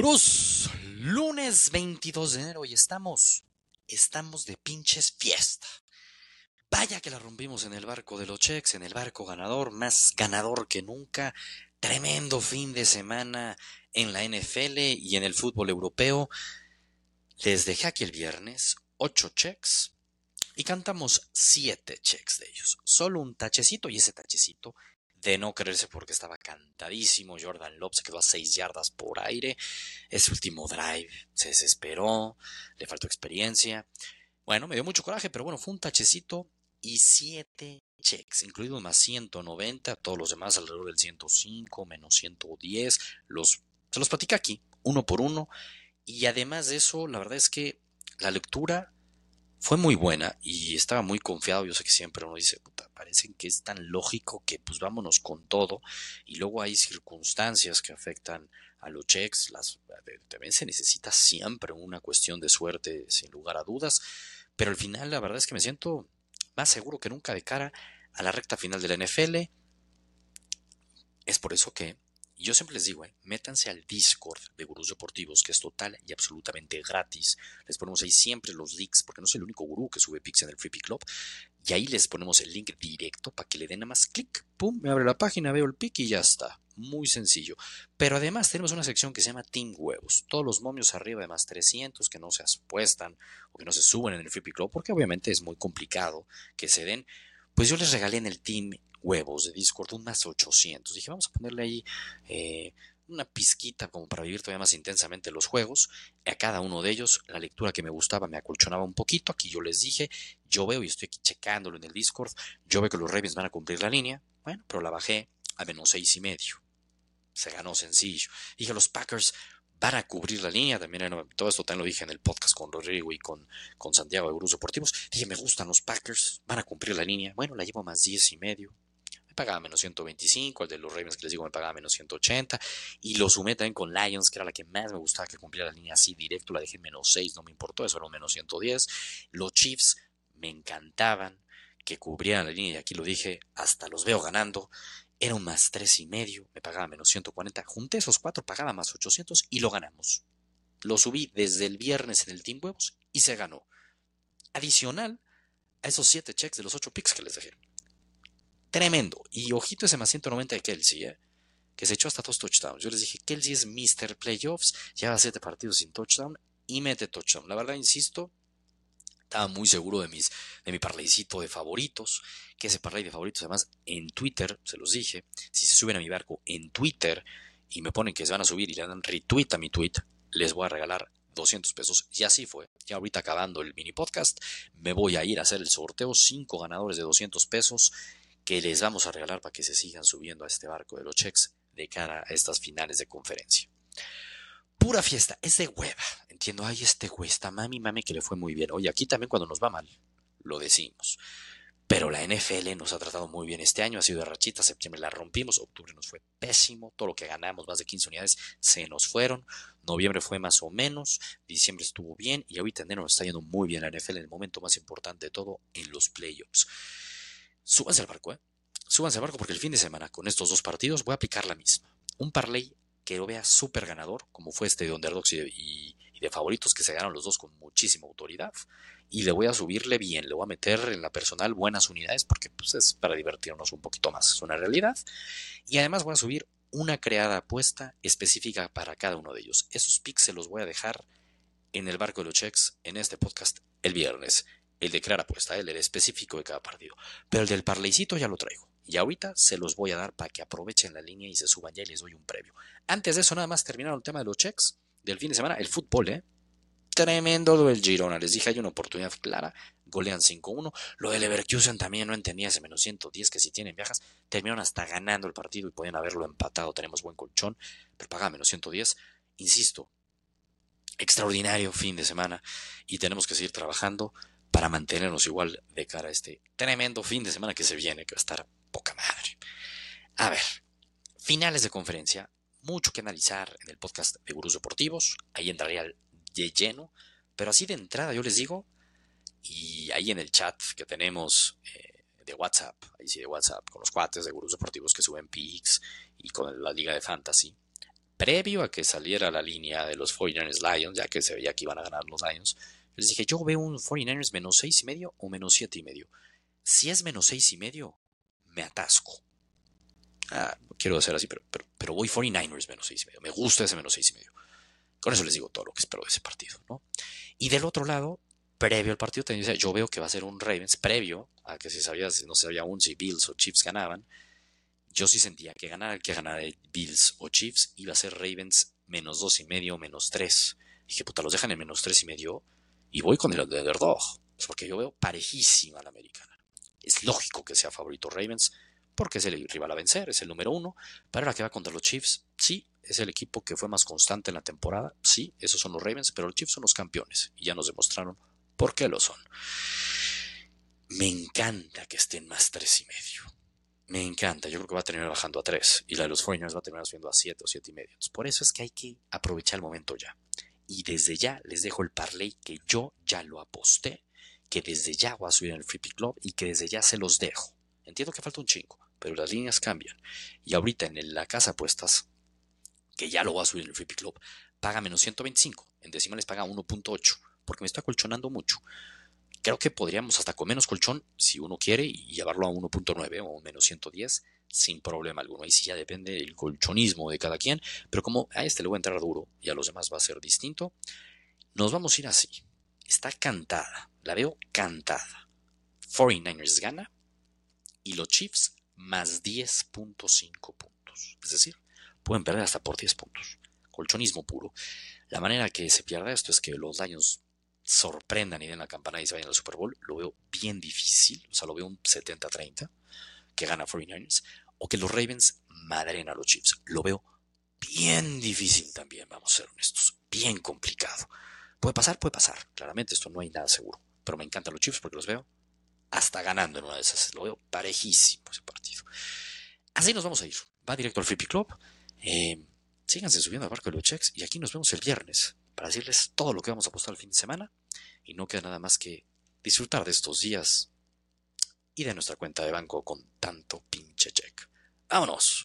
Cruz, lunes 22 de enero y estamos, estamos de pinches fiesta. Vaya que la rompimos en el barco de los checks, en el barco ganador, más ganador que nunca. Tremendo fin de semana en la NFL y en el fútbol europeo. Les dejé aquí el viernes ocho checks y cantamos siete checks de ellos. Solo un tachecito y ese tachecito de no creerse porque estaba cantadísimo. Jordan Love se quedó a seis yardas por aire. Ese último drive se desesperó, le faltó experiencia. Bueno, me dio mucho coraje, pero bueno, fue un tachecito y siete checks, incluido más 190, todos los demás alrededor del 105, menos 110. Los, se los platica aquí, uno por uno. Y además de eso, la verdad es que la lectura fue muy buena y estaba muy confiado. Yo sé que siempre uno dice, puta, parece que es tan lógico que pues vámonos con todo. Y luego hay circunstancias que afectan a los checks. Las, también se necesita siempre una cuestión de suerte, sin lugar a dudas. Pero al final, la verdad es que me siento más seguro que nunca de cara a la recta final de la NFL. Es por eso que yo siempre les digo, eh, métanse al Discord de Gurús Deportivos, que es total y absolutamente gratis. Les ponemos ahí siempre los links, porque no soy el único gurú que sube pics en el Free Pick Club. Y ahí les ponemos el link directo para que le den nada más clic, pum, me abre la página, veo el pick y ya está. Muy sencillo. Pero además tenemos una sección que se llama Team Huevos. Todos los momios arriba de más 300 que no se apuestan o que no se suben en el Free Pick Club, porque obviamente es muy complicado que se den. Pues yo les regalé en el Team huevos de Discord, un más 800. Dije, vamos a ponerle ahí eh, una pizquita como para vivir todavía más intensamente los juegos. A cada uno de ellos, la lectura que me gustaba me acolchonaba un poquito. Aquí yo les dije, yo veo y estoy aquí checándolo en el Discord, yo veo que los Ravens van a cumplir la línea. Bueno, pero la bajé a menos seis y medio. Se ganó sencillo. Dije, los Packers van a cubrir la línea. También todo esto también lo dije en el podcast con Rodrigo y con, con Santiago de Grupos Deportivos. Dije, me gustan los Packers, van a cumplir la línea. Bueno, la llevo más diez y medio pagaba menos 125, el de los Ravens que les digo me pagaba menos 180, y lo sumé también con Lions, que era la que más me gustaba que cumpliera la línea así directo, la dejé en menos 6, no me importó, eso era un menos 110. Los Chiefs me encantaban que cubrieran la línea, y aquí lo dije, hasta los veo ganando. Era un más tres y medio, me pagaba menos 140. Junté esos cuatro, pagaba más 800 y lo ganamos. Lo subí desde el viernes en el Team Huevos y se ganó. Adicional a esos siete checks de los ocho picks que les dejé. Tremendo. Y ojito ese más 190 de Kelsey, ¿eh? que se echó hasta dos touchdowns. Yo les dije, Kelsey es Mr. Playoffs, lleva siete partidos sin touchdown y mete touchdown. La verdad, insisto, estaba muy seguro de, mis, de mi parlaycito de favoritos, que ese parlay de favoritos, además, en Twitter, se los dije, si se suben a mi barco en Twitter y me ponen que se van a subir y le dan retweet a mi tweet, les voy a regalar 200 pesos. Y así fue. Ya ahorita acabando el mini podcast, me voy a ir a hacer el sorteo. Cinco ganadores de 200 pesos que les vamos a regalar para que se sigan subiendo a este barco de los checks de cara a estas finales de conferencia. Pura fiesta, es de hueva. Entiendo, ay, este güey, está mami, mami, que le fue muy bien. Oye, aquí también cuando nos va mal, lo decimos. Pero la NFL nos ha tratado muy bien este año, ha sido de rachita, septiembre la rompimos, octubre nos fue pésimo, todo lo que ganamos, más de 15 unidades, se nos fueron, noviembre fue más o menos, diciembre estuvo bien y ahorita enero nos está yendo muy bien la NFL en el momento más importante de todo, en los playoffs súbanse al barco, ¿eh? Súbanse al barco porque el fin de semana con estos dos partidos voy a aplicar la misma. Un parlay que lo vea súper ganador, como fue este de Underdogs y de, favoritos que se ganaron los dos con muchísima autoridad. Y le voy a subirle bien, le voy a meter en la personal buenas unidades porque pues, es para divertirnos un poquito más, es una realidad. Y además voy a subir una creada apuesta específica para cada uno de ellos. Esos picks se los voy a dejar en el barco de los checks en este podcast el viernes el de crear apuesta, el específico de cada partido. Pero el del parleycito ya lo traigo. Y ahorita se los voy a dar para que aprovechen la línea y se suban ya y les doy un previo. Antes de eso, nada más terminaron el tema de los checks del fin de semana. El fútbol, ¿eh? Tremendo lo del Girona. Les dije, hay una oportunidad clara. Golean 5-1. Lo del Leverkusen también no entendía ese menos 110 que si tienen viajas. Terminaron hasta ganando el partido y podían haberlo empatado. Tenemos buen colchón. Pero paga menos 110. Insisto, extraordinario fin de semana. Y tenemos que seguir trabajando para mantenernos igual de cara a este tremendo fin de semana que se viene, que va a estar poca madre. A ver, finales de conferencia, mucho que analizar en el podcast de Gurús Deportivos, ahí entraría de lleno, pero así de entrada yo les digo, y ahí en el chat que tenemos eh, de WhatsApp, ahí sí de WhatsApp, con los cuates de Gurús Deportivos que suben pics y con la liga de fantasy, previo a que saliera la línea de los 49ers Lions, ya que se veía que iban a ganar los Lions, les dije, yo veo un 49ers menos seis y medio o menos siete y medio. Si es menos seis y medio, me atasco. Ah, quiero hacer así, pero, voy 49ers menos seis y medio. Me gusta ese menos seis y medio. Con eso les digo todo lo que espero de ese partido. Y del otro lado, previo al partido, yo veo que va a ser un Ravens, previo a que se sabía, no se sabía aún si Bills o Chiefs ganaban, yo sí sentía que ganar que ganara Bills o Chiefs iba a ser Ravens menos dos y medio, menos tres. Dije, puta, los dejan en menos tres y medio y voy con el underdog. Porque yo veo parejísima la americana. Es lógico que sea favorito Ravens porque es el rival a vencer, es el número uno. Pero la que va contra los Chiefs, sí, es el equipo que fue más constante en la temporada. Sí, esos son los Ravens, pero los Chiefs son los campeones y ya nos demostraron por qué lo son. Me encanta que estén más tres y medio me encanta. Yo creo que va a terminar bajando a 3 y la de los Foreigners va a terminar subiendo a 7 o 7 y medio. por eso es que hay que aprovechar el momento ya. Y desde ya les dejo el parlay que yo ya lo aposté, que desde ya voy a subir en el Free Pick Club y que desde ya se los dejo. Entiendo que falta un chingo, pero las líneas cambian. Y ahorita en la casa apuestas, que ya lo voy a subir en el Free Club, paga menos 125. En decimales paga 1.8, porque me está colchonando mucho creo que podríamos hasta con menos colchón, si uno quiere, y llevarlo a 1.9 o menos 110 sin problema alguno. Ahí sí ya depende del colchonismo de cada quien, pero como a este le voy a entrar duro y a los demás va a ser distinto, nos vamos a ir así. Está cantada, la veo cantada. 49ers gana y los Chiefs más 10.5 puntos. Es decir, pueden perder hasta por 10 puntos. Colchonismo puro. La manera que se pierda esto es que los daños sorprendan y den la campana y se vayan al Super Bowl, lo veo bien difícil, o sea, lo veo un 70-30 que gana 49ers, o que los Ravens madren a los Chiefs, lo veo bien difícil también, vamos a ser honestos, bien complicado. Puede pasar, puede pasar, claramente esto no hay nada seguro, pero me encantan los Chiefs porque los veo hasta ganando en una de esas, lo veo parejísimo ese partido. Así nos vamos a ir, va directo al Flippy Club, eh, síganse subiendo al barco de los checks y aquí nos vemos el viernes para decirles todo lo que vamos a apostar el fin de semana y no queda nada más que disfrutar de estos días y de nuestra cuenta de banco con tanto pinche check. ¡Vámonos!